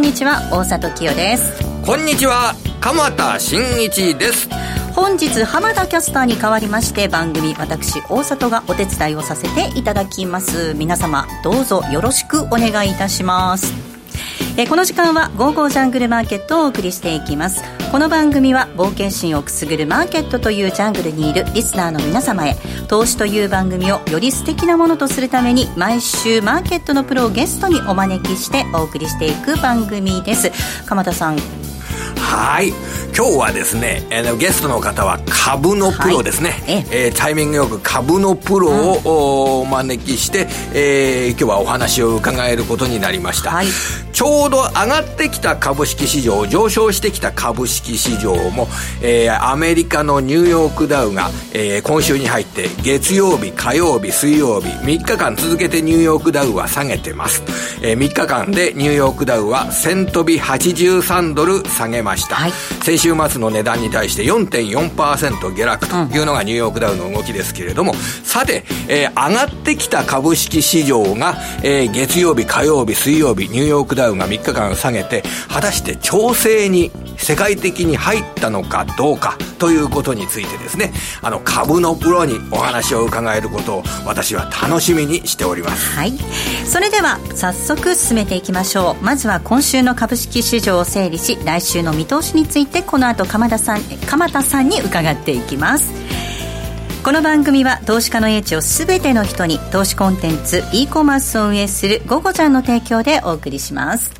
んにちは大里清です。こんにちは鎌田新一です。本日浜田キャスターに代わりまして番組私大里がお手伝いをさせていただきます。皆様どうぞよろしくお願いいたしますえこの時間は「ゴーゴージャングルマーケット」をお送りしていきます。この番組は冒険心をくすぐるマーケットというジャングルにいるリスナーの皆様へ投資という番組をより素敵なものとするために毎週マーケットのプロをゲストにお招きしてお送りしていく番組です。鎌田さん。はい。今日はですね、えー、ゲストの方は株のプロですね、はい、ええ。ー、タイミングよく株のプロを、お招きして、えー、今日はお話を伺えることになりました、はい、ちょうど上がってきた株式市場上昇してきた株式市場も、えー、アメリカのニューヨークダウが、えー、今週に入って月曜日火曜日水曜日3日間続けてニューヨークダウは下げてます、えー、3日間でニューヨークダウは1000飛び83ドル下げました、はい、先週末の値段に対して4.4%下落というのがニューヨークダウの動きですけれども、さて、えー、上がってきた株式市場が、えー、月曜日、火曜日、水曜日、ニューヨークダウが3日間下げて、果たして調整に世界的に入ったのかどうかということについてですね、あの株のプロにお話を伺えることを私は楽しみにしております。はい。それでは早速進めていきましょう。まずは今週の株式市場を整理し、来週の見通しについてこの後鎌田さん鎌田さんに伺っていきますこの番組は投資家の英知をすべての人に投資コンテンツ e コマースを運営する「ゴゴちゃん」の提供でお送りします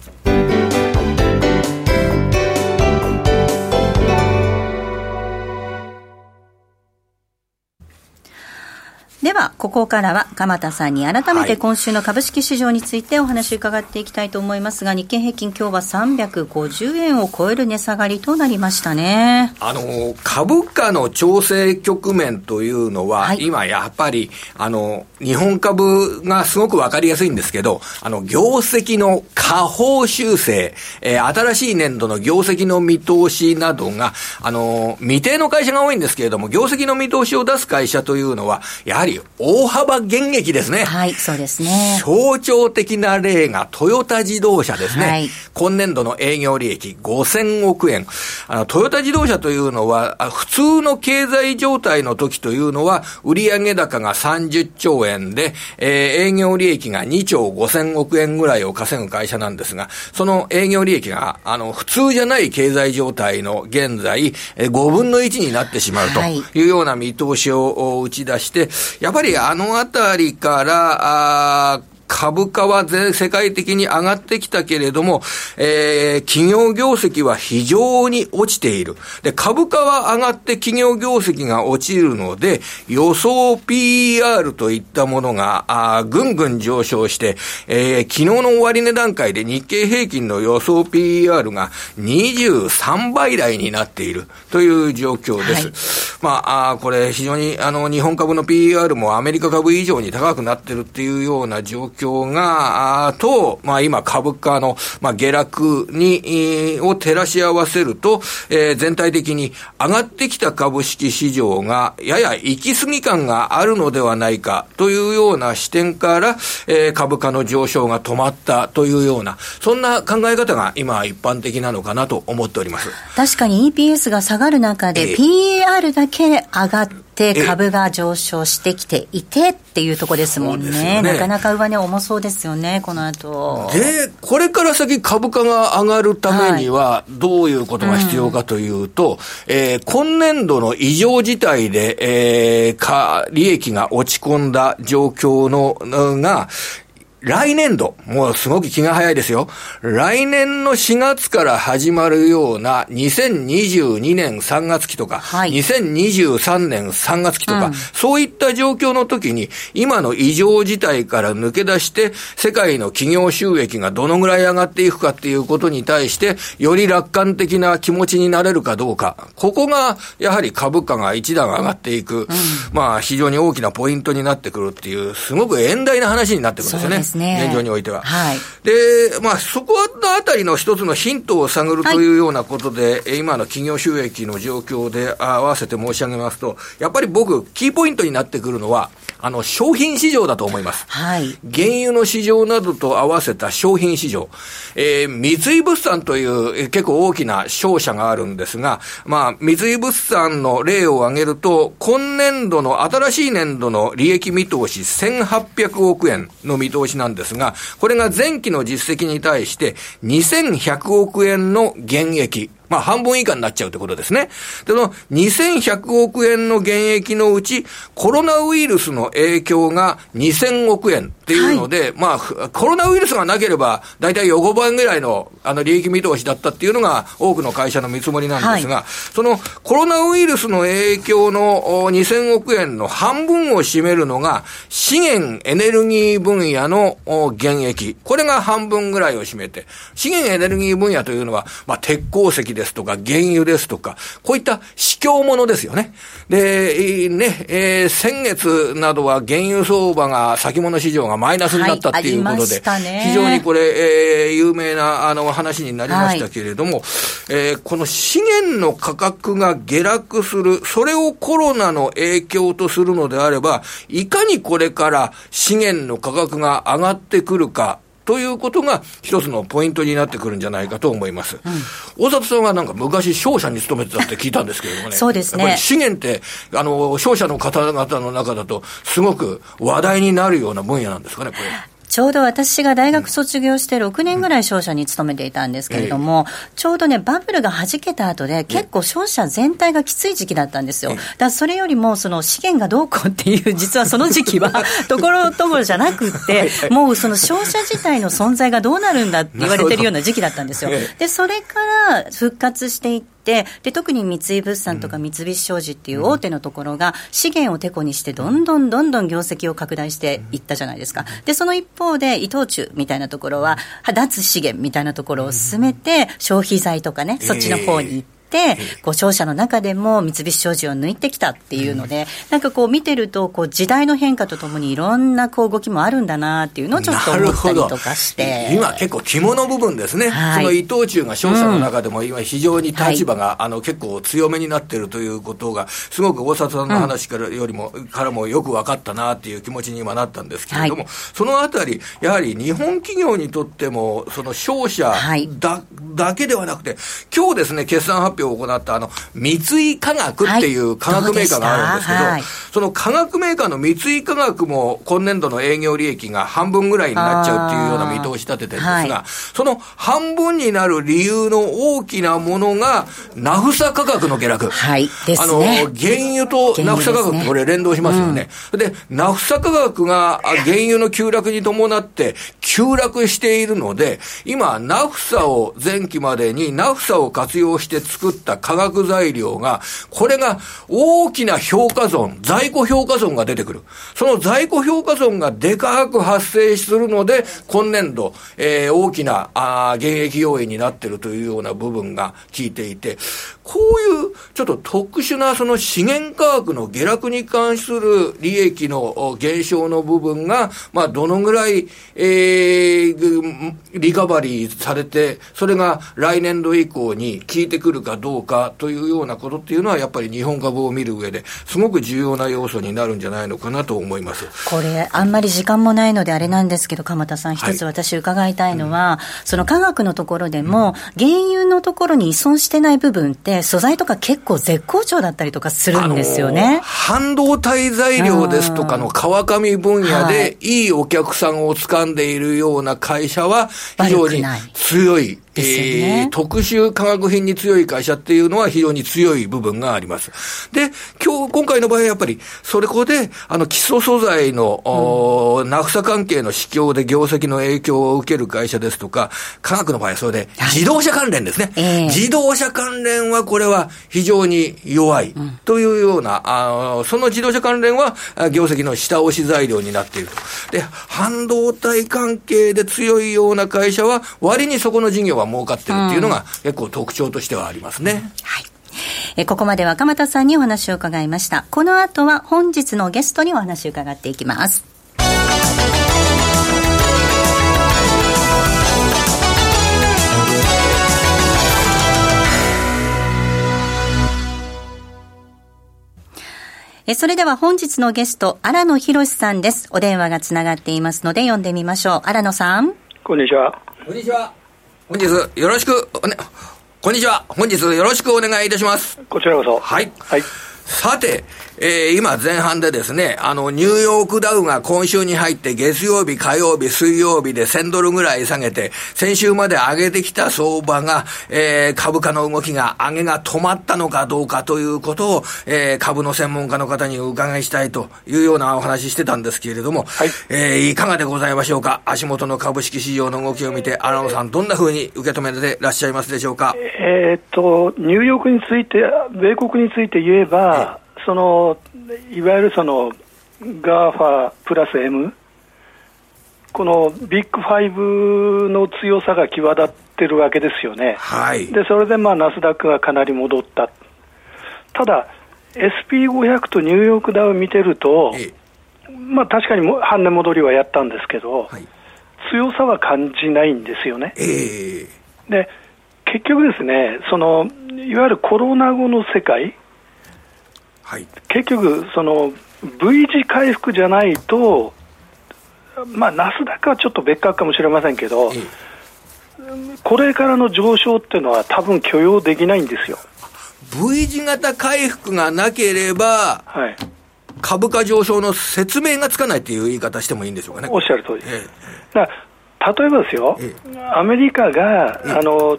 ここからは鎌田さんに改めて今週の株式市場についてお話を伺っていきたいと思いますが、日経平均、今日は350円を超える値下がりとなりましたね。あの株価の調整局面というのは、はい、今やっぱりあの日本株がすごく分かりやすいんですけど、あの業績の下方修正、えー、新しい年度の業績の見通しなどが、あの未定の会社が多いんですけれども、業績の見通しを出す会社というのは、やはりり大幅減益ですね。はい、そうですね。象徴的な例がトヨタ自動車ですね。はい、今年度の営業利益5000億円。あの、トヨタ自動車というのは、普通の経済状態の時というのは、売上高が30兆円で、えー、営業利益が2兆5000億円ぐらいを稼ぐ会社なんですが、その営業利益が、あの、普通じゃない経済状態の現在、5分の1になってしまうというような見通しを打ち出して、やっぱりあの辺りから、あ株価は世界的に上がってきたけれども、えー、企業業績は非常に落ちている。で、株価は上がって企業業績が落ちるので、予想 PER といったものが、あぐんぐん上昇して、えー、昨日の終値段階で日経平均の予想 PER が23倍台になっているという状況です。はい、まあ、あこれ非常にあの日本株の PER もアメリカ株以上に高くなってるっていうような状況況が、あと、まあ今株価の、まあ下落に、えー、を照らし合わせると、えー、全体的に上がってきた株式市場がやや行き過ぎ感があるのではないかというような視点から、えー、株価の上昇が止まったというような、そんな考え方が今一般的なのかなと思っております。確かに EPS が下がる中で、PAR だけ上がってて株が上昇してきていてっていうところですもんね、ね。なかなか上値重そうですよね、この後。で、これから先、株価が上がるためには、どういうことが必要かというと、はいうん、えー、今年度の異常事態で、えー、か利益が落ち込んだ状況のが、来年度、もうすごく気が早いですよ。来年の4月から始まるような2022年3月期とか、はい、2023年3月期とか、うん、そういった状況の時に、今の異常事態から抜け出して、世界の企業収益がどのぐらい上がっていくかっていうことに対して、より楽観的な気持ちになれるかどうか、ここが、やはり株価が一段上がっていく、うん、まあ、非常に大きなポイントになってくるっていう、すごく遠大な話になってくるんですよね。ね。現状においては。はい。で、まあ、そこのあたりの一つのヒントを探るというようなことで、はい、今の企業収益の状況で合わせて申し上げますと、やっぱり僕、キーポイントになってくるのは、あの、商品市場だと思います。はい。原油の市場などと合わせた商品市場。えー、三井物産という、えー、結構大きな商社があるんですが、まあ、三井物産の例を挙げると、今年度の新しい年度の利益見通し1800億円の見通しなんですが、これが前期の実績に対して2100億円の減益。まあ半分以下になっちゃうってことですね。で、その2100億円の減益のうち、コロナウイルスの影響が2000億円っていうので、はい、まあ、コロナウイルスがなければ、大体横ばいぐらいの、あの、利益見通しだったっていうのが、多くの会社の見積もりなんですが、はい、そのコロナウイルスの影響の2000億円の半分を占めるのが、資源エネルギー分野の減益。これが半分ぐらいを占めて、資源エネルギー分野というのは、まあ、鉄鉱石ですとか、原油ですとか、こういった市況ものですよね。で、ね、えー、先月などは原油相場が、先物市場がマイナスになったっていうことで、はいね、非常にこれ、えー、有名なあの話になりましたけれども、はい、えー、この資源の価格が下落する、それをコロナの影響とするのであれば、いかにこれから資源の価格が上がってくるか、ということが一つのポイントになってくるんじゃないかと思います。うん、大里さんはなんか昔商社に勤めてたって聞いたんですけれどもね。そうですね。資源って、あの、商社の方々の中だと、すごく話題になるような分野なんですかね、これ。ちょうど私が大学卒業して6年ぐらい商社に勤めていたんですけれども、ちょうどね、バブルが弾けた後で、結構商社全体がきつい時期だったんですよ。だからそれよりも、その資源がどうこうっていう、実はその時期は、ところどころじゃなくて、もうその商社自体の存在がどうなるんだって言われてるような時期だったんですよ。で、それから復活していって、で特に三井物産とか三菱商事っていう大手のところが資源をてこにしてどんどんどんどん業績を拡大していったじゃないですか。で、その一方で伊藤忠みたいなところは脱資源みたいなところを進めて消費財とかね、そっちの方に行って、、こう商社の中でも三菱商事を抜いてきたっていうので、なんかこう見てると、こう時代の変化とともにいろんなこう動きもあるんだなっていうのをちょっと思ったりとかして。今結構肝の部分ですね。はい、その伊藤忠が商社の中でも今非常に立場が、はい、あの結構強めになっているということが、すごく大里さんの話からよりも、うん、からもよく分かったなっていう気持ちに今なったんですけれども、はい、そのあたり、やはり日本企業にとっても、その商社だ,、だけではなくて、今日ですね、決算発表を行ったあの、三井化学っていう化学メーカーがあるんですけど、はい、その化学メーカーの三井化学も今年度の営業利益が半分ぐらいになっちゃうっていうような見通し立ててるんですが、はい、その半分になる理由の大きなものが、ナフサ価格の下落。はい。ですね。あの、原油とナフサ価格ってこれ連動しますよね。うん、で、ナフサ価格が原油の急落に伴って急落しているので、今、ナフサを前期までにナフサを活用して作った化学材料が、これが大きな評価損、在庫評価損が出てくる。その在庫評価損がでかく発生するので、今年度、えー、大きな、あ減益要因になってるというような部分が効いていて、こういうちょっと特殊なその資源価格の下落に関する利益の減少の部分が、まあ、どのぐらい、えー、リカバリーされて、それが来年度以降に効いてくるかどうかというようなことっていうのは、やっぱり日本株を見る上ですごく重要な要素になるんじゃないのかなと思います。これ、あんまり時間もないのであれなんですけど、鎌田さん、一つ私伺いたいのは、はいうん、その科学のところでも、原油のところに依存してない部分って、素材とか結構絶好調だったりとかするんですよね。半導体材料ですとかの川上分野で、い。いお客さんを掴んでいるような会社は、非常に強いね、えー、特殊化学品に強い会社っていうのは非常に強い部分があります。で、今日、今回の場合はやっぱり、それこで、あの、基礎素材の、うん、ナフサ関係の市況で業績の影響を受ける会社ですとか、科学の場合はそれで、自動車関連ですね、はい自動車関連はこれは非常に弱いというような、うその自動車関連は業績の下押し材料になっていると。で、半導体関係で強いような会社は、割にそこの事業は儲かってるっていうのが、結構特徴としてはありますね。うん、はいえここまで若俣さんにお話を伺いました。この後は本日のゲストにお話を伺っていきます。えそれでは本日のゲスト、荒野博さんです。お電話がつながっていますので、読んでみましょう。荒野さん。こんにちは。こんにちは。本日よろしくおね、こんにちは。本日よろしくお願いいたします。こちらこそ。はい。はい。さて、えー、今前半でですね、あの、ニューヨークダウが今週に入って月曜日、火曜日、水曜日で1000ドルぐらい下げて、先週まで上げてきた相場が、えー、株価の動きが、上げが止まったのかどうかということを、えー、株の専門家の方にお伺いしたいというようなお話してたんですけれども、はい、えー、いかがでございましょうか？足元の株式市場の動きを見て、荒野さん、どんなふうに受け止めてらっしゃいますでしょうか？えー、っと、ニューヨークについて、米国について言えば、そのいわゆるその GAFA プラス M、このビッグファイブの強さが際立ってるわけですよね、はい、でそれでまあナスダックがかなり戻った、ただ、SP500 とニューヨークダウン見てると、まあ、確かに半値戻りはやったんですけど、はい、強さは感じないんですよね。えー、で結局ですねその、いわゆるコロナ後の世界、はい、結局、その V 字回復じゃないと、まあ、ナスダックはちょっと別格かもしれませんけど、これからの上昇っていうのは、多分許容できないんですよ。V 字型回復がなければ、はい、株価上昇の説明がつかないっていう言い方してもいいんでしょうかね。おっしゃる通りです。ええ、だ例えばですよ、え、アメリカが、あの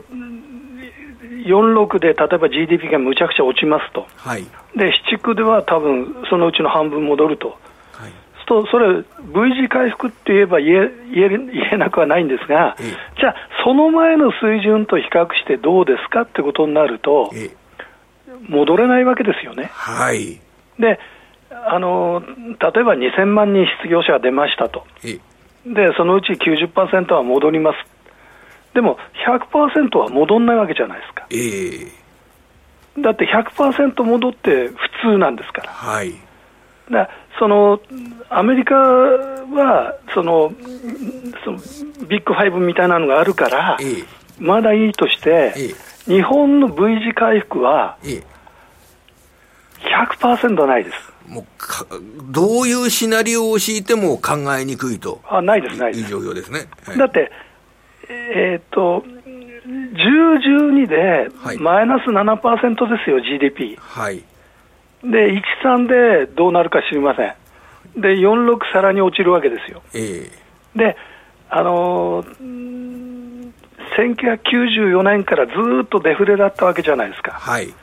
46で例えば GDP がむちゃくちゃ落ちますと、はい、で市区では多分そのうちの半分戻ると、はい、とそれ、V 字回復って言えば言え言え言えなくはないんですが、ええ、じゃあ、その前の水準と比較してどうですかってことになると、え、戻れないわけですよね。はい。であの例えば2000万人失業者が出ましたと、でそのうち90%は戻りますでも100%は戻んないわけじゃないですか。えー、だって100%戻って普通なんですから。はい。だそのアメリカはそのそのビッグファイブみたいなのがあるから、えー、まだいいとして、えー、日本の V 字回復は100%ないです。もうどういうシナリオを敷いても考えにくいとあないです、ないです。いい状況ですね。はい、だってえー、っと、10、12でマイナス7%ですよ、GDP。はい。で、13でどうなるか知りません。で、46さらに落ちるわけですよ。えー、で、あのー、1994年からずっとデフレだったわけじゃないですか。はい。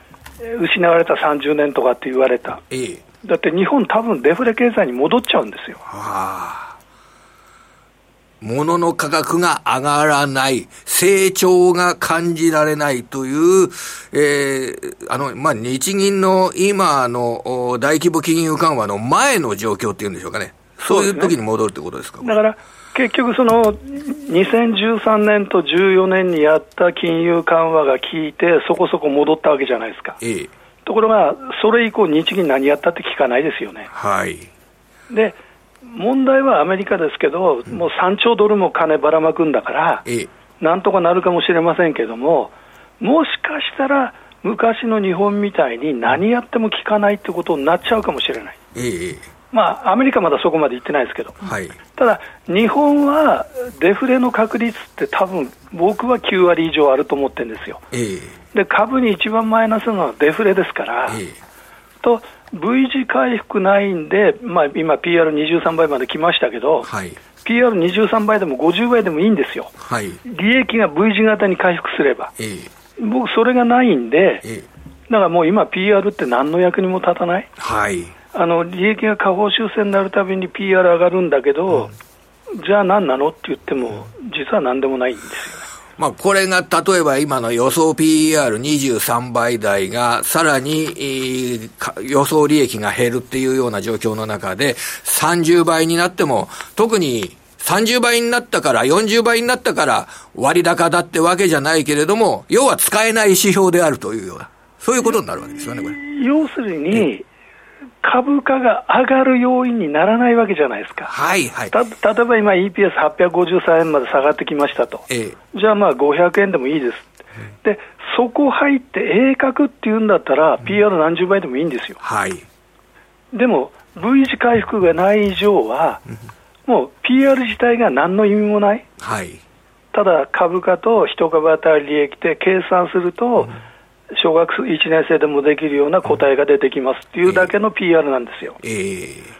失われた30年とかって言われた。えー、だって日本多分デフレ経済に戻っちゃうんですよ。はあ。物の価格が上がらない、成長が感じられないという、えー、あの、まあ、日銀の今の大規模金融緩和の前の状況っていうんでしょうかね。そういう時に戻るってことですか？だから、結局その、2013年と14年にやった金融緩和が効いて、そこそこ戻ったわけじゃないですか。ええ。ところが、それ以降日銀何やったって聞かないですよね。はい。で、問題はアメリカですけど、もう3兆ドルも金ばらまくんだから、なんとかなるかもしれませんけども、もしかしたら昔の日本みたいに何やっても効かないってことになっちゃうかもしれない。まあ、アメリカまだそこまで行ってないですけど、はい、ただ、日本はデフレの確率って多分僕は9割以上あると思ってるんですよ、で株に一番マイナスなのはデフレですから、と V 字回復ないんで、まあ、今、PR23 倍まで来ましたけど、はい、PR23 倍でも50倍でもいいんですよ、はい、利益が V 字型に回復すれば、えー、僕、それがないんで、えー、だからもう今、PR って何の役にも立たない、はい、あの利益が下方修正になるたびに PR 上がるんだけど、うん、じゃあ何なのって言っても、実は何でもないんですよ。まあ、これが例えば今の予想 PER23 倍台がさらに、えー、予想利益が減るっていうような状況の中で30倍になっても特に30倍になったから、40倍になったから割高だってわけじゃないけれども、要は使えない指標であるというような、そういうことになるわけですよね、これ。要するに、株価が上がる要因にならないわけじゃないですか。はいはい。た例えば今 EPS853 円まで下がってきましたと。ええ、じゃあまあ500円でもいいです。で、そこ入って鋭角っていうんだったら、PR 何十倍でもいいんですよ。はい。でも V 字回復がない以上は、もう PR 自体が何の意味もない、はい、ただ株価と一株当たり利益で計算すると、小学1年生でもできるような答えが出てきますっていうだけの PR なんですよ。えー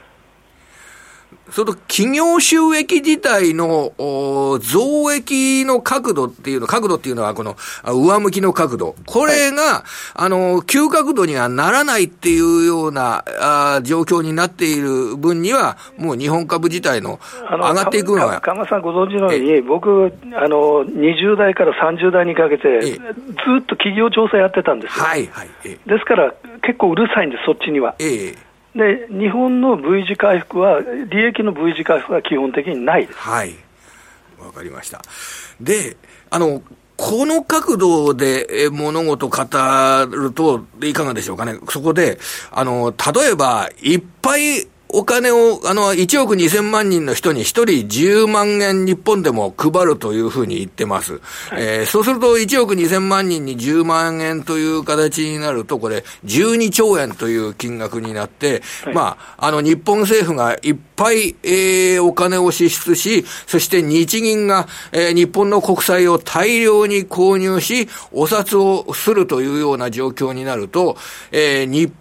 その企業収益自体の増益の角度っていうの、角度っていうのはこの上向きの角度。これが、はい、あの、急角度にはならないっていうようなあ状況になっている分には、もう日本株自体の上がっていくのは。鎌さんご存知のように、僕、あの、20代から30代にかけて、ずっと企業調査やってたんですよ。はいはい。ですから、結構うるさいんです、そっちには。ええで日本の V 字回復は、利益の V 字回復は基本的にないです。はい。わかりました。で、あの、この角度で物事を語るといかがでしょうかね。そこで、あの、例えば、いっぱいお金を、あの、1億2000万人の人に1人10万円日本でも配るというふうに言ってます。はい、えー、そうすると1億2000万人に10万円という形になると、これ12兆円という金額になって、はい、まあ、あの、日本政府がいっぱい、えー、お金を支出し、そして日銀が、えー、日本の国債を大量に購入し、お札をするというような状況になると、えー、日本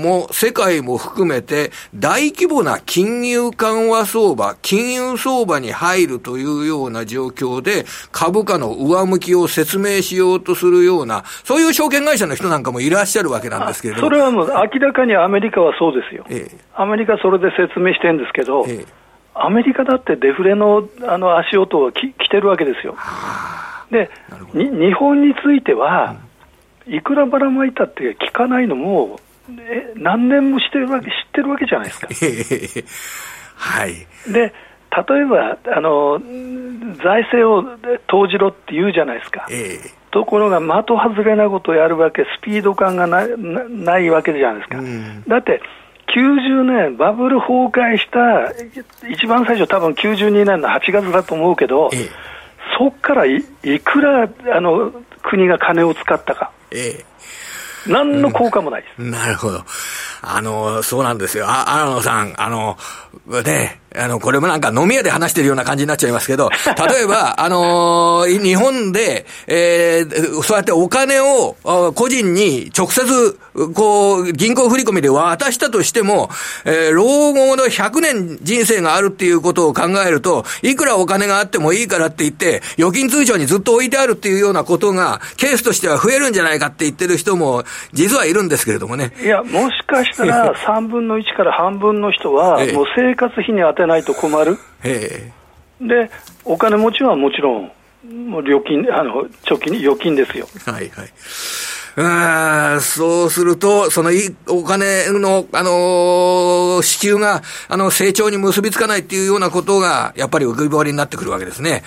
も世界も含めて大規模な金融緩和相場、金融相場に入るというような状況で株価の上向きを説明しようとするような、そういう証券会社の人なんかもいらっしゃるわけなんですけれども。それはもう明らかにアメリカはそうですよ。ええ、アメリカそれで説明してるんですけど、え、アメリカだってデフレのあの足音はき来てるわけですよ。で、日本については、いくらばらまいたって聞かないのも、え何年もしてるわけ知ってるわけじゃないですか。はい、で例えばあの財政を投じろって言うじゃないですか。えーところが的外れなことをやるわけ、スピード感がなないわけじゃないですか。うん、だって90年、バブル崩壊した、一番最初、多分92年の8月だと思うけど、ええ、そこからいいくらあの国が金を使ったか、ええ、何の効果もないです。なるほど。あの、そうなんですよ。あ、荒野さん、あの、ね、あの、これもなんか飲み屋で話してるような感じになっちゃいますけど、例えば、あのー、日本で、えー、そうやってお金を個人に直接、こう、銀行振込で渡したとしても、えー、老後の100年人生があるっていうことを考えると、いくらお金があってもいいからって言って、預金通帳にずっと置いてあるっていうようなことが、ケースとしては増えるんじゃないかって言ってる人も、実はいるんですけれどもね。いや、もしかしたら、3分の1から半分の人は、もう生活費に当てないと困る。で、お金持ちはもちろん、もう預金、あの、貯金、預金ですよ。はいはい。あそうすると、そのお金の、あのー、支給が、あの、成長に結びつかないっていうようなことが、やっぱり浮き彫りになってくるわけですね。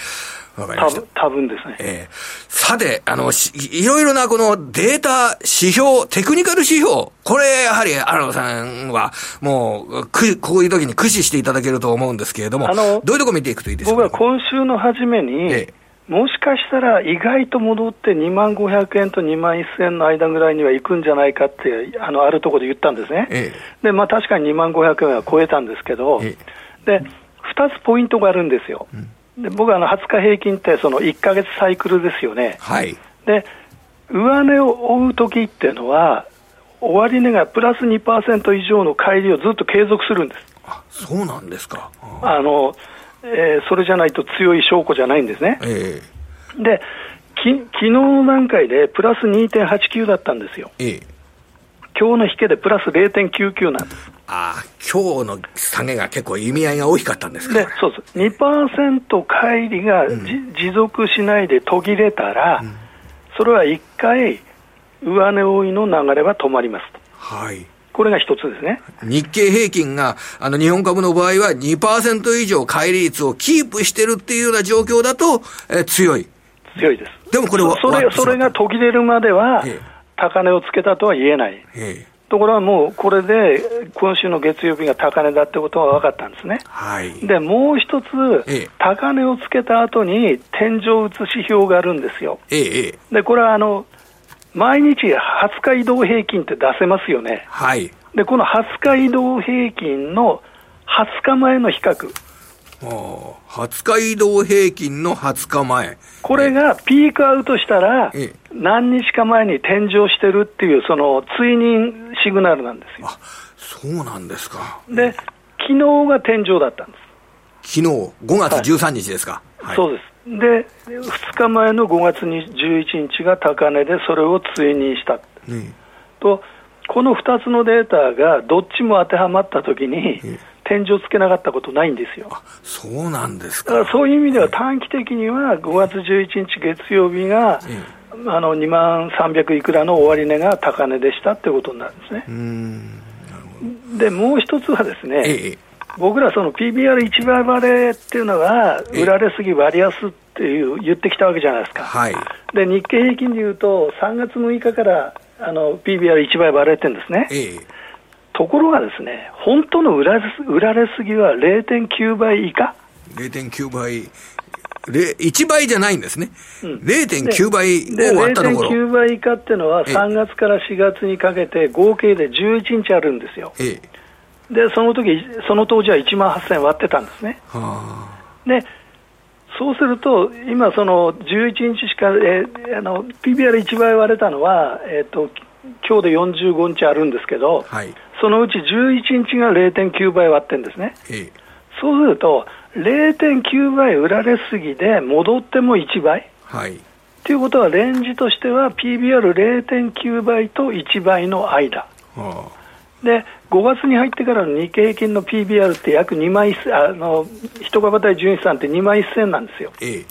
わかりました。多分ですね。えー、さて、あの、いろいろなこのデータ、指標、テクニカル指標、これ、やはり、荒野さんは、もう、く、こういう時に駆使していただけると思うんですけれども、あの、どういうとこ見ていくといいですか、僕は今週の初めに、えーもしかしたら意外と戻って2万500円と2万1000円の間ぐらいには行くんじゃないかって、あのあるところで言ったんですね、ええ、でまあ、確かに2万500円は超えたんですけど、え、で2つポイントがあるんですよ。うんで僕はあの20日平均ってその1か月サイクルですよね。はい、で上値を追う時っていうのは終値がプラス2%以上の乖離をずっと継続するんです。あそうなんですか。あの、えー、それじゃないと強い証拠じゃないんですね。えー、でき昨日の段階でプラス2.89だったんですよ。えー、今日の引けでプラス0.99なんです。ああ、今日の下げが結構意味合いが大きかったんですかでそうです。2%乖離が、うん、持続しないで途切れたら、うん、それは1回、上値追いの流れは止まりますと。はい。これが一つですね。日経平均が、あの、日本株の場合は2%以上乖離率をキープしてるっていうような状況だと、え強い。強いです。でもこれはそれ、それが途切れるまでは、高値をつけたとは言えない。ええところがもうこれで今週の月曜日が高値だってことは分かったんですね。はい、でもう一つ、ええ、高値をつけた後に天井を打つ指標があるんですよ。ええ、でこれはあの毎日20日移動平均って出せますよね。はい、で、この20日移動平均の20日前の比較。20日移動平均の20日前。これがピークアウトしたら、何日か前に天井してるっていう、その追認シグナルなんですよ。あそうなんですか。で、昨日が天井だったんです。昨日、5月13日ですか。はい、そうです。で、2日前の5月11日が高値で、それを追認した。と、この2つのデータがどっちも当てはまったときに、天井つけなかったことないんですよ。そうなんですか。そういう意味では短期的には5月11日月曜日が、あの2万300いくらの終値が高値でしたってことになるんですね。で、もう一つはですね、ええ、僕らその PBR1 倍割れっていうのは、売られすぎ割安っていう言ってきたわけじゃないですか。はい、で、日経平均でいうと、3月6日からあの PBR1 倍割れてるんですね。え、ところがですね、本当の売ら売られすぎは0.9倍以下。0.9倍1倍じゃないんですね、うん、0.9倍を割ったところ。0.9倍以下っていうのは、3月から4月にかけて、合計で11日あるんですよ、ええ、でその時その当時は1万8000割ってたんですね。はあ、でそうすると、今、その11日しか、えー、あの PBR1 倍割れたのは、えーと、今日で45日あるんですけど、はい、そのうち11日が0.9倍割ってるんですね。ええ、そうすると、0.9倍売られすぎで戻っても1倍。はい。ということは、レンジとしては PBR0.9 倍と1倍の間。はあ、で、5月に入ってからの日経平均の PBR って約2万1000、あの、一株対純資産って2万1000なんですよ。ええ、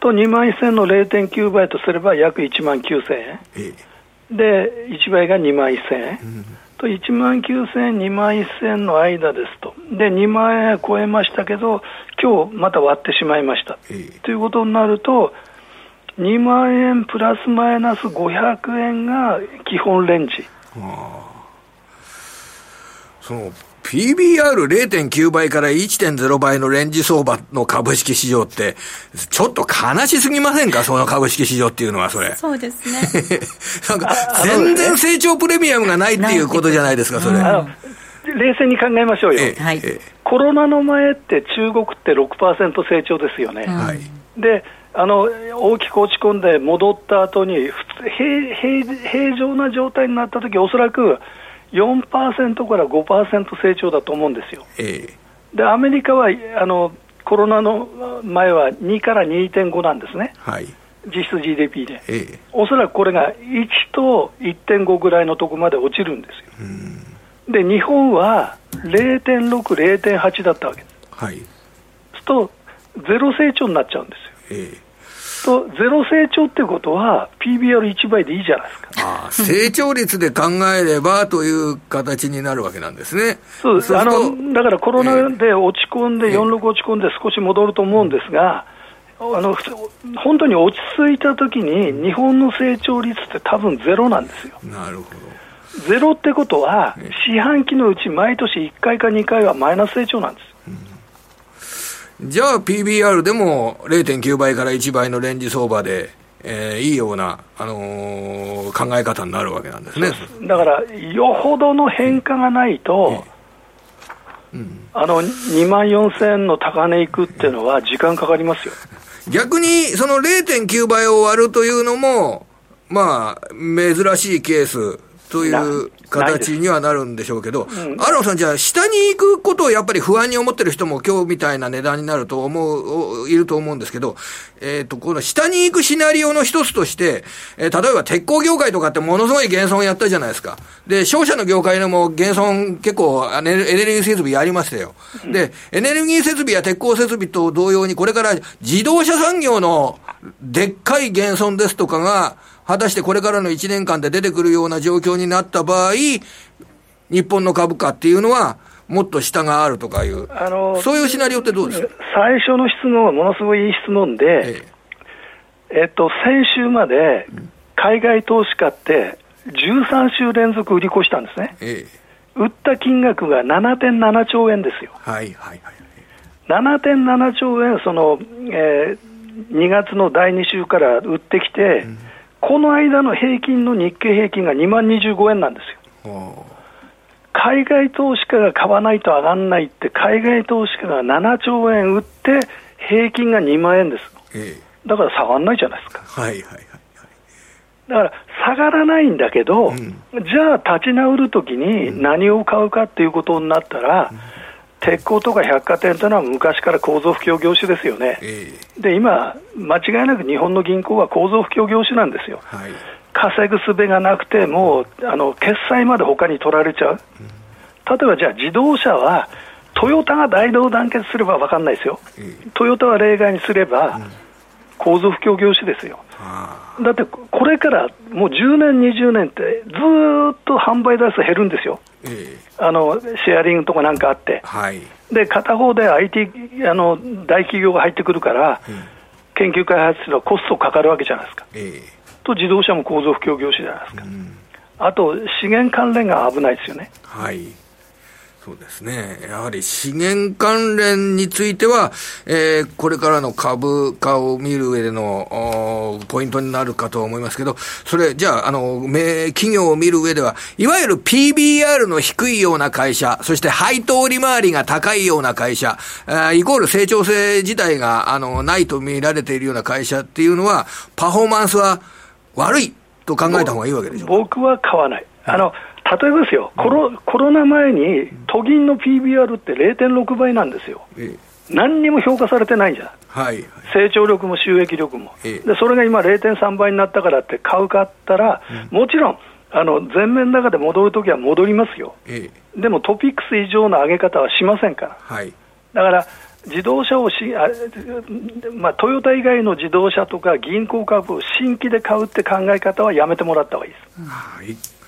と、2万1000の0.9倍とすれば約1万9000円。ええ、で、1倍が2万1000円。うんと1万9000円、2万1000円の間ですと、で2万円超えましたけど、今日また割ってしまいました。えー、ということになると、2万円プラスマイナス500円が基本レンジ。その PBR0.9 倍から1.0倍のレンジ相場の株式市場って、ちょっと悲しすぎませんか？その株式市場っていうのは、それ。そうですね。なんか、全然成長プレミアムがないっていうことじゃないですか、それ。冷静に考えましょうよ。はい、コロナの前って中国って6%成長ですよね。はい、であの大きく落ち込んで戻った後に普通平平平常な状態になったとき、おそらく4%から5%成長だと思うんですよ。えー、でアメリカはあのコロナの前は2から2.5なんですね、はい、実質 GDP で、えー、おそらくこれが1と1.5ぐらいのところまで落ちるんですよ。で日本は0.6、0.8だったわけです。はい、すとゼロ成長になっちゃうんですよ。えーとゼロ成長ってことは、PBR1 倍でいいじゃないですか。ああ成長率で考えればという形になるわけなんですね。そうですあのだからコロナで落ち込んで、えー、46落ち込んで少し戻ると思うんですが、あの本当に落ち着いたときに、日本の成長率って多分ゼロなんですよ。なるほどゼロってことは、四半期のうち毎年1回か2回はマイナス成長なんです。じゃあ PBR でも0.9倍から1倍のレンジ相場で、えー、いいような、あのー、考え方になるわけなんですね。だから、よほどの変化がないと、うん、あの2万4000円の高値いくっていうのは時間かかりますよ。逆に、その0.9倍を割るというのも、まあ、珍しいケースという形にはなるんでしょうけど、うん、アロンさん、じゃあ、下に行くことをやっぱり不安に思ってる人も今日みたいな値段になると思う、いると思うんですけど、えっ、ー、と、この下に行くシナリオの一つとして、えー、例えば鉄鋼業界とかってものすごい減損やったじゃないですか。で、商社の業界でも減損結構エネルギー設備やりましたよ。で、エネルギー設備や鉄鋼設備と同様に、これから自動車産業のでっかい減損ですとかが、果たしてこれからの1年間で出てくるような状況になった場合、日本の株価っていうのは、もっと下があるとかいう、あのそういうシナリオってどうですか？最初の質問はものすごいいい質問で、えええっと、先週まで海外投資家って13週連続売り越したんですね。ええ売った金額が7.7兆円ですよ。はいはいはい。7.7兆円、その、えー、2月の第2週から売ってきて、うんこの間の平均の日経平均が2万25円なんですよ。海外投資家が買わないと上がらないって、海外投資家が7兆円売って、平均が2万円です。ええ、だから下がらないじゃないですか。はいはいはい。だから下がらないんだけど、うん、じゃあ立ち直るときに何を買うかっていうことになったら、うん、鉄鋼とか百貨店というのは昔から構造不況業種ですよね、えー、で今、間違いなく日本の銀行は構造不況業種なんですよ、はい、稼ぐすべがなくて、もうあの決済まで他に取られちゃう、うん、例えばじゃあ自動車は、トヨタが大同団結すれば分かんないですよ、えー、トヨタは例外にすれば、構造不況業種ですよ。だってこれからもう10年、20年ってずっと販売台数減るんですよ、えー、あのシェアリングとかなんかあって、はい、で片方で IT あの大企業が入ってくるから、うん、研究開発すればコストかかるわけじゃないですか、えー、と自動車も構造不況業種じゃないですか、うん、あと資源関連が危ないですよね。はいそうですね。やはり資源関連については、えー、これからの株価を見る上での、ポイントになるかと思いますけど、それ、じゃあ、あの、企業を見る上では、いわゆる PBR の低いような会社、そして配当利回りが高いような会社、イコール成長性自体が、あの、ないと見られているような会社っていうのは、パフォーマンスは悪いと考えた方がいいわけでしょ。う僕は買わない。あの、例えばですよ、コロコロナ前に都銀の PBR って0.6倍なんですよ、ええ、何にも評価されてないじゃん、はい、成長力も収益力も、え、でそれが今、0.3倍になったからって買うかったら、うん、もちろん、あの全面高で戻るときは戻りますよ、でもトピックス以上の上げ方はしませんから、はい、だから自動車をしあ、まあ、トヨタ以外の自動車とか銀行株を新規で買うって考え方はやめてもらった方がいいです。はい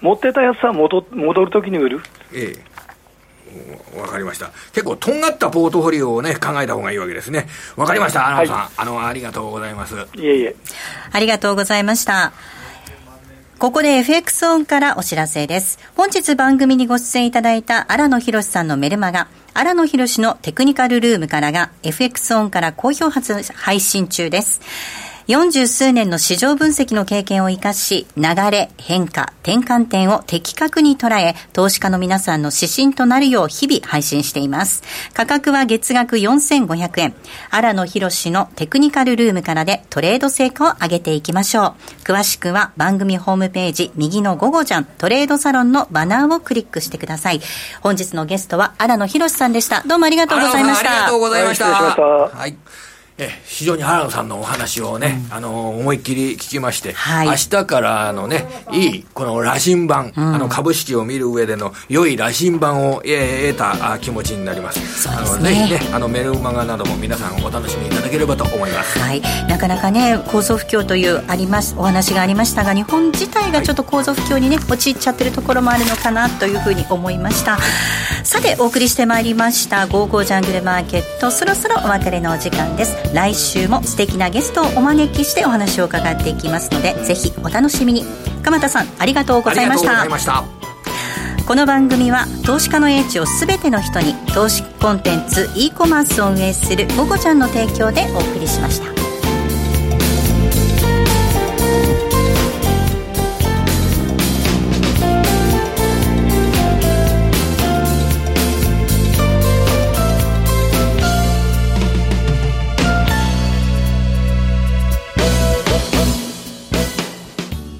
持ってたやつは戻戻るときに売る。ええ。わかりました。結構、とんがったポートフォリオをね、考えた方がいいわけですね。わかりました、アナさん。はい、あの、ありがとうございます。いえいえ。ありがとうございました。ここで FX オンからお知らせです。本日番組にご出演いただいた荒野博さんのメルマガ、荒野博のテクニカルルームからが FX オンから好評発配信中です。40数年の市場分析の経験を生かし、流れ、変化、転換点を的確に捉え、投資家の皆さんの指針となるよう日々配信しています。価格は月額4500円。荒野博のテクニカルルームからでトレード成果を上げていきましょう。詳しくは番組ホームページ右の午後じゃんトレードサロンのバナーをクリックしてください。本日のゲストは荒野博さんでした。どうもありがとうございました。ありがとうございました。はいえ非常に原野さんのお話をね、うん、あの思いっきり聞きまして、はい、明日からのねいいこの羅針盤、うん、あの株式を見る上での良い羅針盤を、えー、得た気持ちになります、ね、あのぜひねあのメルマガなども皆さんお楽しみいただければと思います、はい、なかなかね構造不況というありますお話がありましたが日本自体がちょっと構造不況にね陥っちゃってるところもあるのかなというふうに思いました。さてお送りしてまいりました「ゴーゴージャングルマーケット」そろそろお別れのお時間です来週も素敵なゲストをお招きしてお話を伺っていきますのでぜひお楽しみに。鎌田さんありがとうございました。この番組は投資家の英知を全ての人に投資コンテンツ e コマースを運営する「ゴゴちゃん」の提供でお送りしました